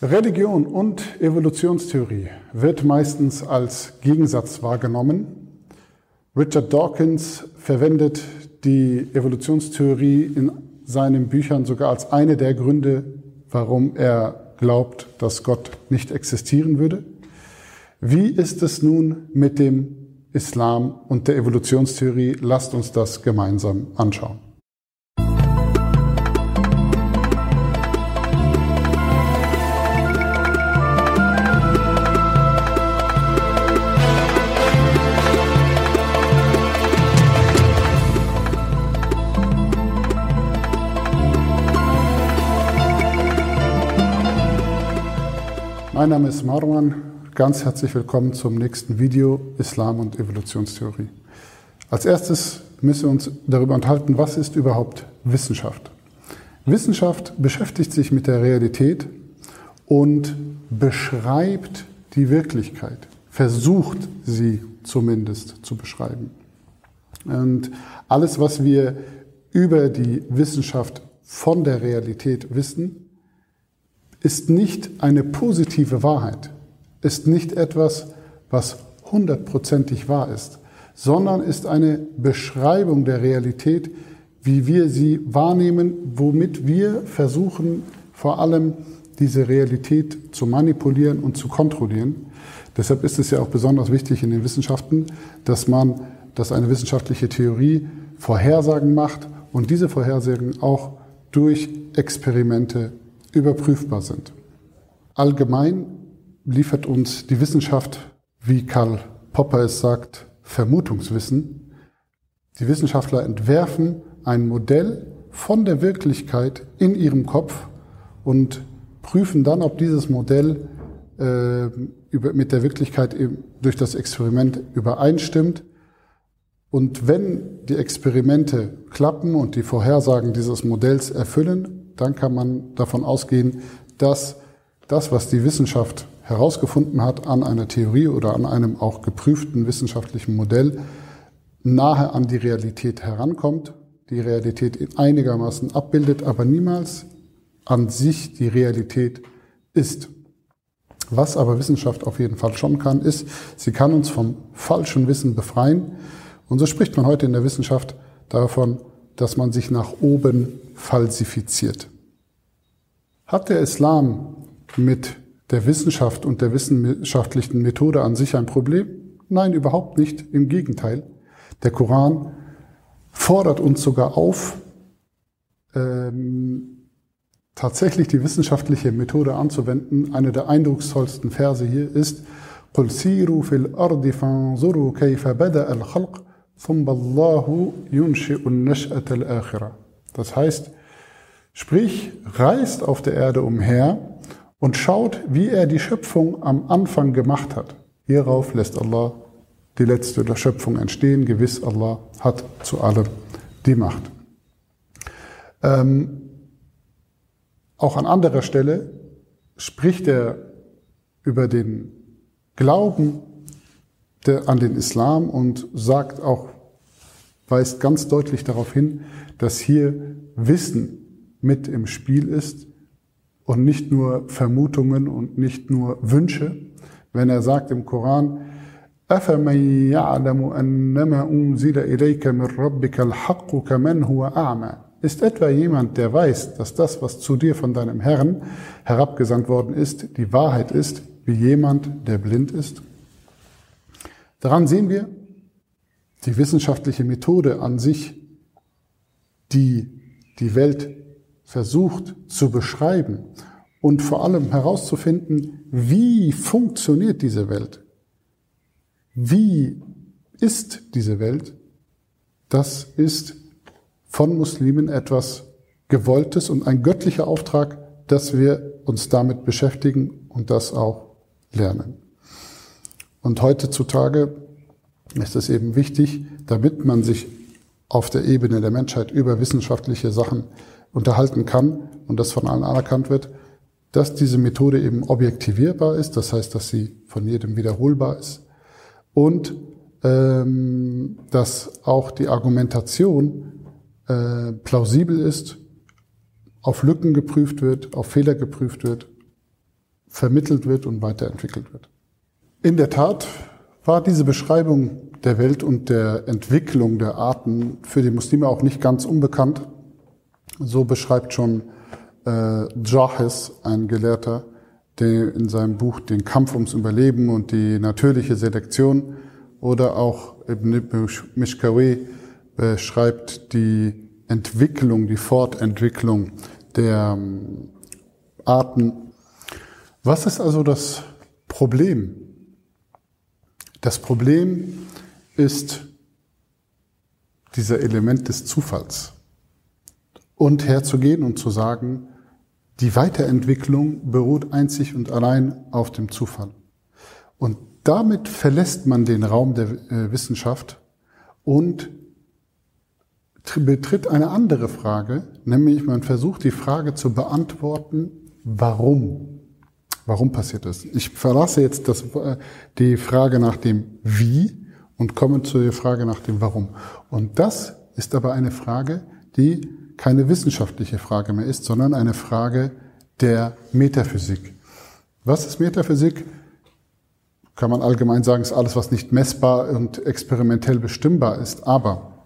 Religion und Evolutionstheorie wird meistens als Gegensatz wahrgenommen. Richard Dawkins verwendet die Evolutionstheorie in seinen Büchern sogar als eine der Gründe, warum er glaubt, dass Gott nicht existieren würde. Wie ist es nun mit dem Islam und der Evolutionstheorie? Lasst uns das gemeinsam anschauen. Mein Name ist Marwan. Ganz herzlich willkommen zum nächsten Video Islam und Evolutionstheorie. Als erstes müssen wir uns darüber unterhalten, was ist überhaupt Wissenschaft? Wissenschaft beschäftigt sich mit der Realität und beschreibt die Wirklichkeit, versucht sie zumindest zu beschreiben. Und alles, was wir über die Wissenschaft von der Realität wissen, ist nicht eine positive Wahrheit, ist nicht etwas, was hundertprozentig wahr ist, sondern ist eine Beschreibung der Realität, wie wir sie wahrnehmen, womit wir versuchen, vor allem diese Realität zu manipulieren und zu kontrollieren. Deshalb ist es ja auch besonders wichtig in den Wissenschaften, dass man, dass eine wissenschaftliche Theorie Vorhersagen macht und diese Vorhersagen auch durch Experimente überprüfbar sind. Allgemein liefert uns die Wissenschaft, wie Karl Popper es sagt, Vermutungswissen. Die Wissenschaftler entwerfen ein Modell von der Wirklichkeit in ihrem Kopf und prüfen dann, ob dieses Modell äh, über, mit der Wirklichkeit durch das Experiment übereinstimmt. Und wenn die Experimente klappen und die Vorhersagen dieses Modells erfüllen, dann kann man davon ausgehen, dass das, was die Wissenschaft herausgefunden hat an einer Theorie oder an einem auch geprüften wissenschaftlichen Modell, nahe an die Realität herankommt, die Realität einigermaßen abbildet, aber niemals an sich die Realität ist. Was aber Wissenschaft auf jeden Fall schon kann, ist, sie kann uns vom falschen Wissen befreien. Und so spricht man heute in der Wissenschaft davon, dass man sich nach oben falsifiziert. Hat der Islam mit der Wissenschaft und der wissenschaftlichen Methode an sich ein Problem? Nein, überhaupt nicht. Im Gegenteil. Der Koran fordert uns sogar auf, ähm, tatsächlich die wissenschaftliche Methode anzuwenden. Eine der eindrucksvollsten Verse hier ist, قل سيروا في الأرض فانظروا كيف بدأ الخلق das heißt, sprich, reist auf der Erde umher und schaut, wie er die Schöpfung am Anfang gemacht hat. Hierauf lässt Allah die letzte der Schöpfung entstehen. Gewiss, Allah hat zu allem die Macht. Ähm, auch an anderer Stelle spricht er über den Glauben der, an den Islam und sagt auch, weist ganz deutlich darauf hin, dass hier Wissen mit im Spiel ist und nicht nur Vermutungen und nicht nur Wünsche. Wenn er sagt im Koran, أفمن يعلم أنما أنزل إليك من ربك الحق كمن هو أعمى Ist etwa jemand, der weiß, dass das, was zu dir von deinem Herrn herabgesandt worden ist, die Wahrheit ist, wie jemand, der blind ist? Daran sehen wir, die wissenschaftliche Methode an sich, die die Welt versucht zu beschreiben und vor allem herauszufinden, wie funktioniert diese Welt? Wie ist diese Welt? Das ist von Muslimen etwas Gewolltes und ein göttlicher Auftrag, dass wir uns damit beschäftigen und das auch lernen. Und heutzutage ist es eben wichtig, damit man sich auf der Ebene der Menschheit über wissenschaftliche Sachen unterhalten kann und das von allen anerkannt wird, dass diese Methode eben objektivierbar ist, das heißt, dass sie von jedem wiederholbar ist und ähm, dass auch die Argumentation äh, plausibel ist, auf Lücken geprüft wird, auf Fehler geprüft wird vermittelt wird und weiterentwickelt wird. In der Tat war diese Beschreibung der Welt und der Entwicklung der Arten für die Muslime auch nicht ganz unbekannt. So beschreibt schon äh, Jahes, ein Gelehrter, der in seinem Buch den Kampf ums Überleben und die natürliche Selektion oder auch Ibn Mishkawi beschreibt die Entwicklung, die Fortentwicklung der ähm, Arten. Was ist also das Problem? Das Problem ist dieser Element des Zufalls. Und herzugehen und zu sagen, die Weiterentwicklung beruht einzig und allein auf dem Zufall. Und damit verlässt man den Raum der äh, Wissenschaft und betritt eine andere Frage, nämlich man versucht die Frage zu beantworten, warum? Warum passiert das? Ich verlasse jetzt das, äh, die Frage nach dem Wie und komme zu der Frage nach dem Warum. Und das ist aber eine Frage, die keine wissenschaftliche Frage mehr ist, sondern eine Frage der Metaphysik. Was ist Metaphysik? Kann man allgemein sagen, ist alles, was nicht messbar und experimentell bestimmbar ist. Aber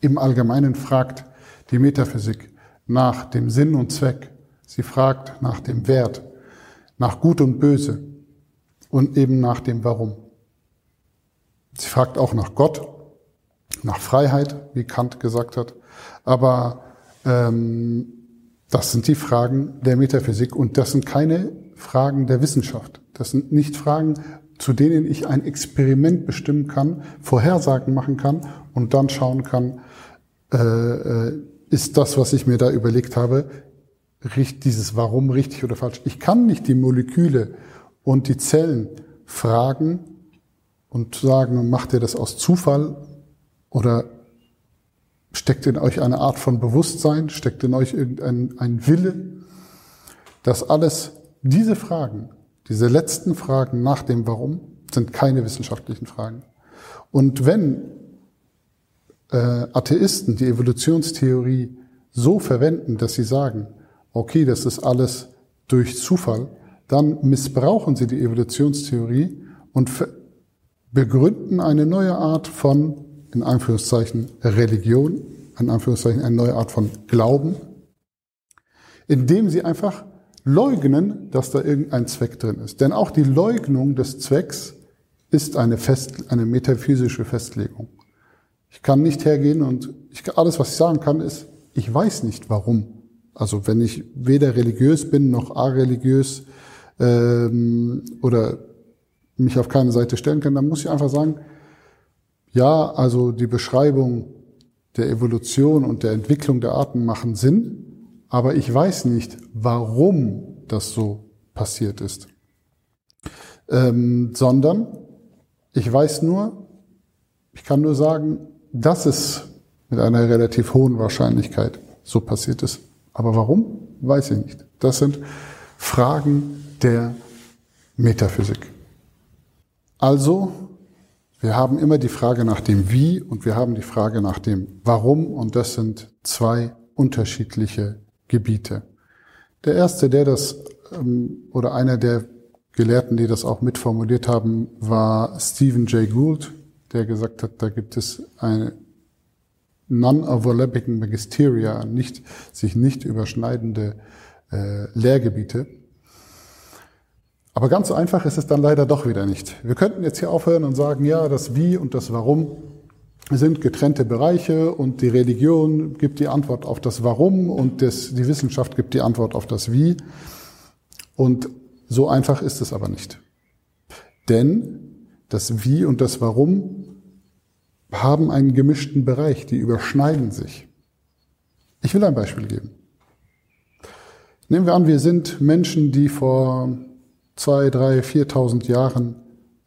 im Allgemeinen fragt die Metaphysik nach dem Sinn und Zweck. Sie fragt nach dem Wert, nach Gut und Böse und eben nach dem Warum. Sie fragt auch nach Gott, nach Freiheit, wie Kant gesagt hat. Aber ähm, das sind die Fragen der Metaphysik und das sind keine Fragen der Wissenschaft. Das sind nicht Fragen, zu denen ich ein Experiment bestimmen kann, Vorhersagen machen kann und dann schauen kann, äh, äh, ist das, was ich mir da überlegt habe, dieses Warum richtig oder falsch. Ich kann nicht die Moleküle und die Zellen fragen und sagen, macht ihr das aus Zufall oder Steckt in euch eine Art von Bewusstsein? Steckt in euch irgendein ein Wille? Das alles, diese Fragen, diese letzten Fragen nach dem Warum, sind keine wissenschaftlichen Fragen. Und wenn äh, Atheisten die Evolutionstheorie so verwenden, dass sie sagen, okay, das ist alles durch Zufall, dann missbrauchen sie die Evolutionstheorie und begründen eine neue Art von in Anführungszeichen Religion, in Anführungszeichen eine neue Art von Glauben, indem sie einfach leugnen, dass da irgendein Zweck drin ist. Denn auch die Leugnung des Zwecks ist eine, Fest, eine metaphysische Festlegung. Ich kann nicht hergehen und ich, alles, was ich sagen kann, ist, ich weiß nicht warum. Also wenn ich weder religiös bin noch areligiös ähm, oder mich auf keine Seite stellen kann, dann muss ich einfach sagen, ja, also die Beschreibung der Evolution und der Entwicklung der Arten machen Sinn, aber ich weiß nicht, warum das so passiert ist. Ähm, sondern ich weiß nur, ich kann nur sagen, dass es mit einer relativ hohen Wahrscheinlichkeit so passiert ist. Aber warum, weiß ich nicht. Das sind Fragen der Metaphysik. Also wir haben immer die Frage nach dem Wie und wir haben die Frage nach dem Warum und das sind zwei unterschiedliche Gebiete. Der erste, der das, ähm, oder einer der Gelehrten, die das auch mitformuliert haben, war Stephen Jay Gould, der gesagt hat, da gibt es eine non-overlapping Magisteria, nicht, sich nicht überschneidende äh, Lehrgebiete. Aber ganz so einfach ist es dann leider doch wieder nicht. Wir könnten jetzt hier aufhören und sagen, ja, das Wie und das Warum sind getrennte Bereiche und die Religion gibt die Antwort auf das Warum und das, die Wissenschaft gibt die Antwort auf das Wie. Und so einfach ist es aber nicht. Denn das Wie und das Warum haben einen gemischten Bereich, die überschneiden sich. Ich will ein Beispiel geben. Nehmen wir an, wir sind Menschen, die vor zwei, drei, viertausend Jahren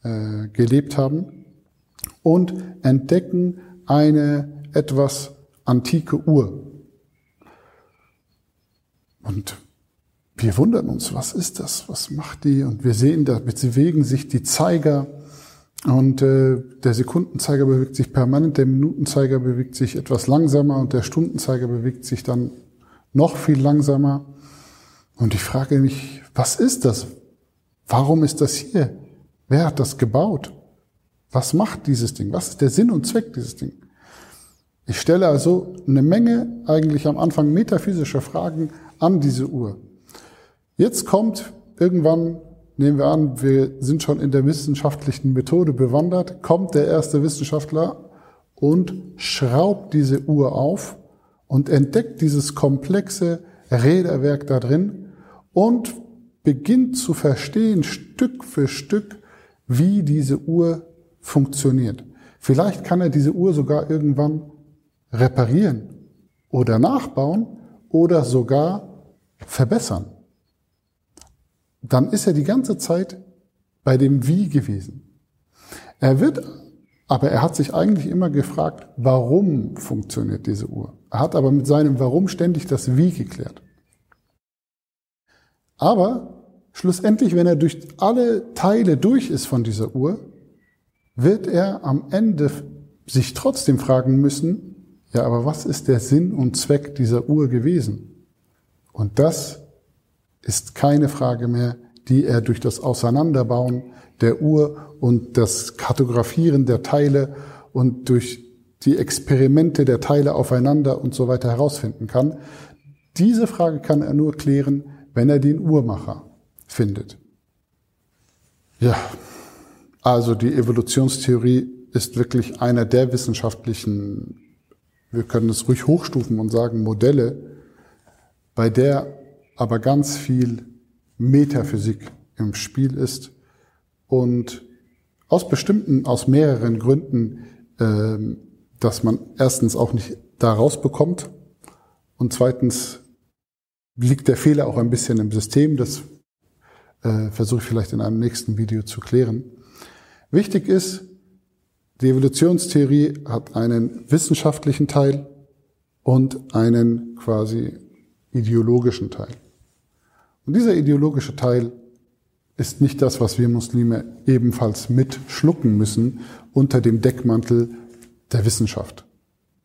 äh, gelebt haben und entdecken eine etwas antike Uhr. Und wir wundern uns, was ist das? Was macht die? Und wir sehen, da bewegen sich die Zeiger und äh, der Sekundenzeiger bewegt sich permanent, der Minutenzeiger bewegt sich etwas langsamer und der Stundenzeiger bewegt sich dann noch viel langsamer. Und ich frage mich, was ist das? Warum ist das hier? Wer hat das gebaut? Was macht dieses Ding? Was ist der Sinn und Zweck dieses Ding? Ich stelle also eine Menge eigentlich am Anfang metaphysischer Fragen an diese Uhr. Jetzt kommt irgendwann, nehmen wir an, wir sind schon in der wissenschaftlichen Methode bewandert, kommt der erste Wissenschaftler und schraubt diese Uhr auf und entdeckt dieses komplexe Räderwerk da drin und beginnt zu verstehen, Stück für Stück, wie diese Uhr funktioniert. Vielleicht kann er diese Uhr sogar irgendwann reparieren oder nachbauen oder sogar verbessern. Dann ist er die ganze Zeit bei dem Wie gewesen. Er wird, aber er hat sich eigentlich immer gefragt, warum funktioniert diese Uhr. Er hat aber mit seinem Warum ständig das Wie geklärt. Aber schlussendlich, wenn er durch alle Teile durch ist von dieser Uhr, wird er am Ende sich trotzdem fragen müssen, ja, aber was ist der Sinn und Zweck dieser Uhr gewesen? Und das ist keine Frage mehr, die er durch das Auseinanderbauen der Uhr und das Kartografieren der Teile und durch die Experimente der Teile aufeinander und so weiter herausfinden kann. Diese Frage kann er nur klären, wenn er den Uhrmacher findet. Ja, also die Evolutionstheorie ist wirklich einer der wissenschaftlichen, wir können es ruhig hochstufen und sagen, Modelle, bei der aber ganz viel Metaphysik im Spiel ist und aus bestimmten, aus mehreren Gründen, äh, dass man erstens auch nicht da rausbekommt und zweitens liegt der Fehler auch ein bisschen im System. Das äh, versuche ich vielleicht in einem nächsten Video zu klären. Wichtig ist, die Evolutionstheorie hat einen wissenschaftlichen Teil und einen quasi ideologischen Teil. Und dieser ideologische Teil ist nicht das, was wir Muslime ebenfalls mitschlucken müssen unter dem Deckmantel der Wissenschaft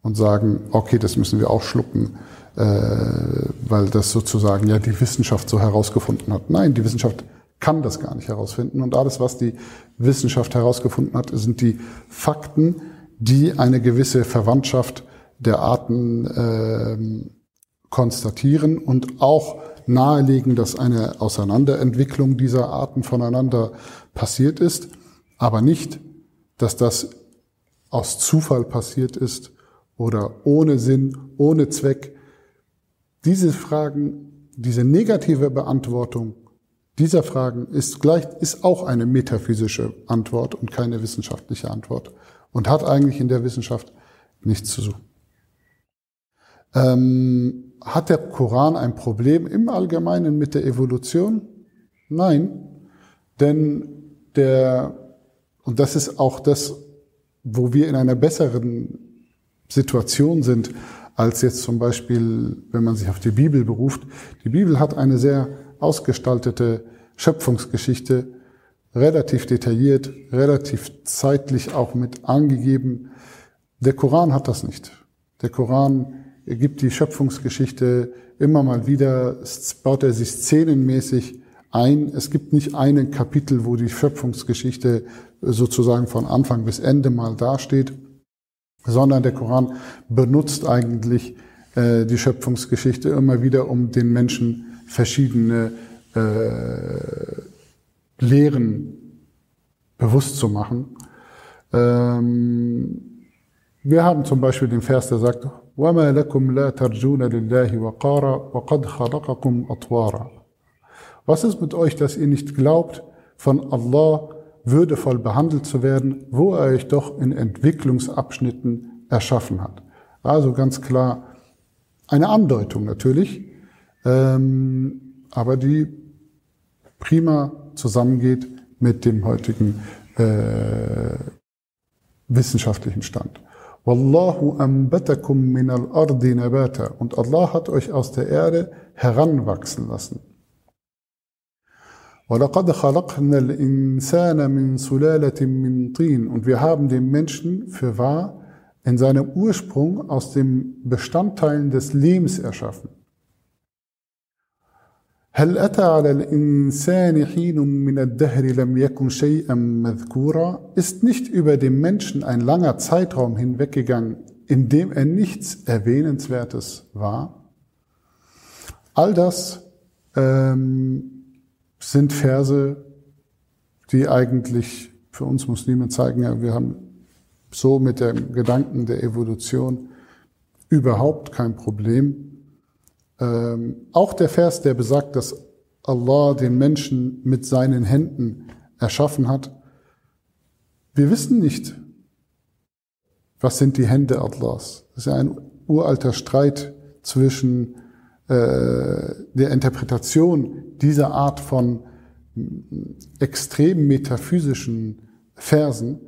und sagen, okay, das müssen wir auch schlucken, äh, weil das sozusagen ja die Wissenschaft so herausgefunden hat. Nein, die Wissenschaft kann das gar nicht herausfinden. Und alles, was die Wissenschaft herausgefunden hat, sind die Fakten, die eine gewisse Verwandtschaft der Arten äh, konstatieren und auch nahelegen, dass eine Auseinanderentwicklung dieser Arten voneinander passiert ist, aber nicht, dass das aus Zufall passiert ist oder ohne Sinn, ohne Zweck. Diese Fragen, diese negative Beantwortung dieser Fragen ist gleich, ist auch eine metaphysische Antwort und keine wissenschaftliche Antwort und hat eigentlich in der Wissenschaft nichts zu suchen. Ähm, hat der Koran ein Problem im Allgemeinen mit der Evolution? Nein, denn der, und das ist auch das, wo wir in einer besseren Situation sind, als jetzt zum Beispiel, wenn man sich auf die Bibel beruft. Die Bibel hat eine sehr ausgestaltete Schöpfungsgeschichte, relativ detailliert, relativ zeitlich auch mit angegeben. Der Koran hat das nicht. Der Koran gibt die Schöpfungsgeschichte immer mal wieder, baut er sich szenenmäßig ein. Es gibt nicht einen Kapitel, wo die Schöpfungsgeschichte sozusagen von Anfang bis Ende mal dasteht, sondern der Koran benutzt eigentlich äh, die Schöpfungsgeschichte immer wieder, um den Menschen verschiedene äh, Lehren bewusst zu machen. Ähm, wir haben zum Beispiel den Vers, der sagt, وَمَا لَكُمْ لَا تَرْجُونَ لِلَّهِ وَقَارًا وَقَدْ خَلَقَكُمْ أَطْوَارًا Was ist mit euch, dass ihr nicht glaubt, von Allah würdevoll behandelt zu werden, wo er euch doch in Entwicklungsabschnitten erschaffen hat? Also ganz klar eine Andeutung natürlich, ähm, aber die prima zusammengeht mit dem heutigen äh, wissenschaftlichen Stand. Wallahu ambatakum min al-ardi nabata. Und Allah hat euch aus der Erde heranwachsen lassen. وَلَقَدْ خَلَقْنَا الْإِنسَانَ مِنْ سُلَالَةٍ مِنْ طِينٍ Und wir haben den Menschen für wahr in seinem Ursprung aus den Bestandteilen des Lehms erschaffen. هل أتى على الإنسان حين من الدهر لم يكن شيئا مذكورا? Ist nicht über dem Menschen ein langer Zeitraum hinweggegangen, in dem er nichts Erwähnenswertes war? All das ähm, sind Verse, die eigentlich für uns Muslime zeigen, ja, wir haben so mit dem Gedanken der Evolution überhaupt kein Problem. Ähm, auch der Vers, der besagt, dass Allah den Menschen mit seinen Händen erschaffen hat. Wir wissen nicht, was sind die Hände Allahs. Das ist ja ein uralter Streit zwischen äh, der Interpretation dieser Art von extrem metaphysischen Versen,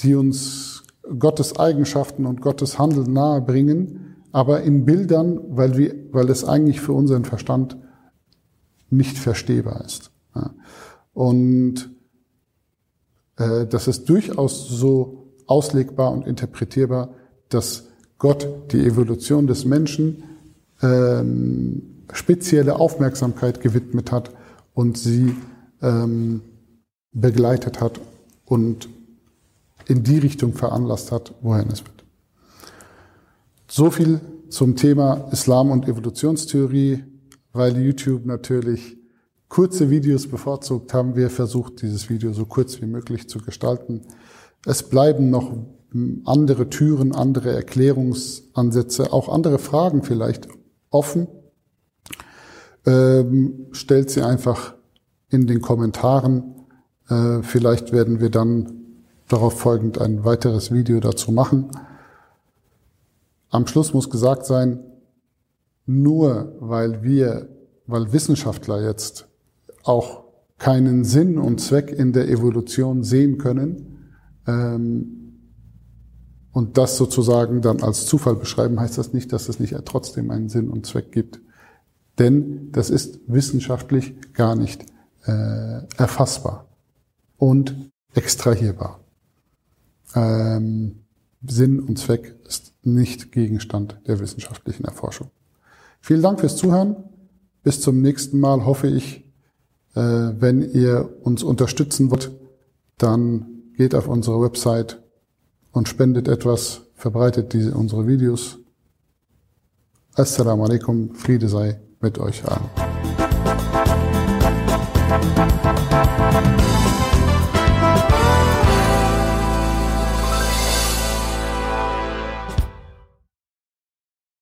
die uns Gottes Eigenschaften und Gottes Handeln nahe bringen, aber in Bildern, weil, wir, weil es eigentlich für unseren Verstand nicht verstehbar ist. Und äh, das ist durchaus so auslegbar und interpretierbar, dass Gott die Evolution des Menschen ähm, spezielle Aufmerksamkeit gewidmet hat und sie ähm, begleitet hat und in die Richtung veranlasst hat, wohin es wird. So viel zum Thema Islam und Evolutionstheorie, weil YouTube natürlich kurze Videos bevorzugt haben wir versucht, dieses Video so kurz wie möglich zu gestalten. Es bleiben noch andere Türen, andere Erklärungsansätze, auch andere Fragen vielleicht offen. Ähm, stellt sie einfach in den Kommentaren. Äh, vielleicht werden wir dann darauf folgend ein weiteres Video dazu machen. Am Schluss muss gesagt sein, nur weil wir, weil Wissenschaftler jetzt auch keinen Sinn und Zweck in der Evolution sehen können ähm, und das sozusagen dann als Zufall beschreiben, heißt das nicht, dass es nicht trotzdem einen Sinn und Zweck gibt. Denn das ist wissenschaftlich gar nicht äh, erfassbar und extrahierbar. Ähm, Sinn und Zweck ist nicht Gegenstand der wissenschaftlichen Erforschung. Vielen Dank fürs Zuhören. Bis zum nächsten Mal hoffe ich, äh, wenn ihr uns unterstützen wollt, dann geht auf unsere Website und spendet etwas, verbreitet diese, unsere Videos. Assalamu alaikum, Friede sei mit euch allen.